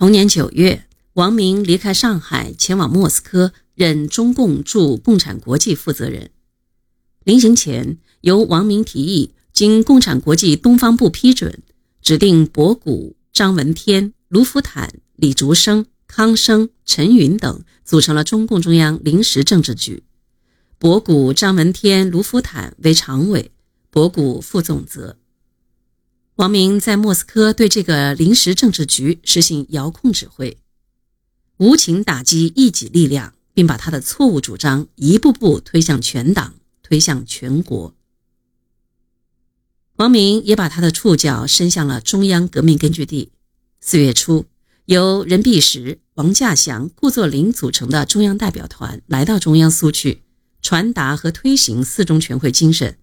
同年九月，王明离开上海，前往莫斯科任中共驻共产国际负责人。临行前，由王明提议，经共产国际东方部批准，指定博古、张闻天、卢福坦、李竹生、康生、陈云等组成了中共中央临时政治局。博古、张闻天、卢福坦为常委，博古副总责。王明在莫斯科对这个临时政治局实行遥控指挥，无情打击异己力量，并把他的错误主张一步步推向全党，推向全国。王明也把他的触角伸向了中央革命根据地。四月初，由任弼时、王稼祥、顾作霖组成的中央代表团来到中央苏区，传达和推行四中全会精神。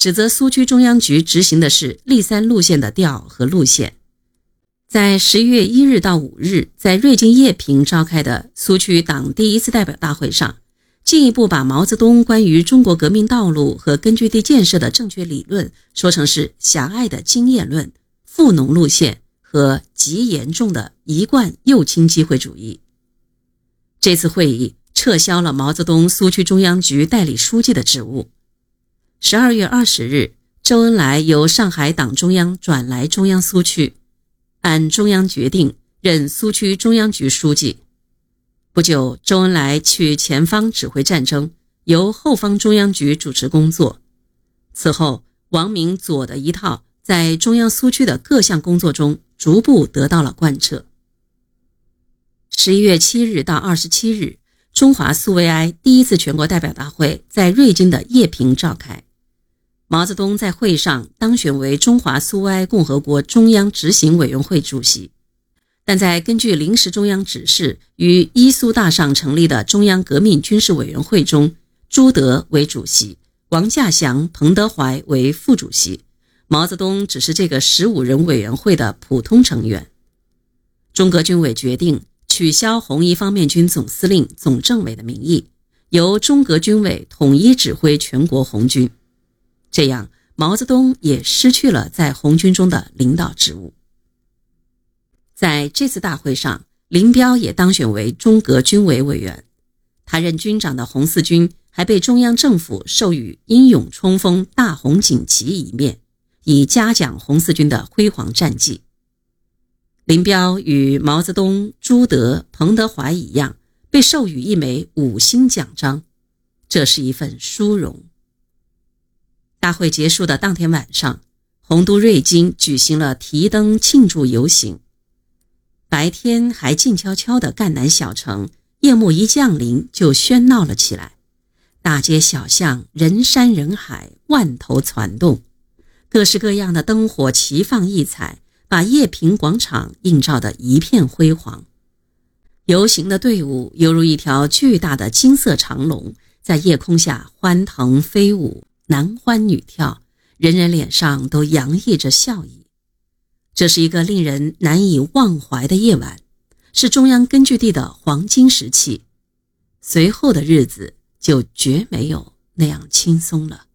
指责苏区中央局执行的是“立三路线”的调和路线。在十一月一日到五日，在瑞金叶坪召开的苏区党第一次代表大会上，进一步把毛泽东关于中国革命道路和根据地建设的正确理论说成是狭隘的经验论、富农路线和极严重的一贯右倾机会主义。这次会议撤销了毛泽东苏区中央局代理书记的职务。十二月二十日，周恩来由上海党中央转来中央苏区，按中央决定任苏区中央局书记。不久，周恩来去前方指挥战争，由后方中央局主持工作。此后，王明左的一套在中央苏区的各项工作中逐步得到了贯彻。十一月七日到二十七日，中华苏维埃第一次全国代表大会在瑞金的叶坪召开。毛泽东在会上当选为中华苏维埃共和国中央执行委员会主席，但在根据临时中央指示于伊苏大上成立的中央革命军事委员会中，朱德为主席，王稼祥、彭德怀为副主席，毛泽东只是这个十五人委员会的普通成员。中革军委决定取消红一方面军总司令、总政委的名义，由中革军委统一指挥全国红军。这样，毛泽东也失去了在红军中的领导职务。在这次大会上，林彪也当选为中革军委委员。他任军长的红四军还被中央政府授予“英勇冲锋大红锦旗”一面，以嘉奖红四军的辉煌战绩。林彪与毛泽东、朱德、彭德怀一样，被授予一枚五星奖章，这是一份殊荣。大会结束的当天晚上，洪都瑞金举行了提灯庆祝游行。白天还静悄悄的赣南小城，夜幕一降临就喧闹了起来。大街小巷人山人海，万头攒动，各式各样的灯火齐放异彩，把叶坪广场映照得一片辉煌。游行的队伍犹如一条巨大的金色长龙，在夜空下欢腾飞舞。男欢女跳，人人脸上都洋溢着笑意。这是一个令人难以忘怀的夜晚，是中央根据地的黄金时期。随后的日子就绝没有那样轻松了。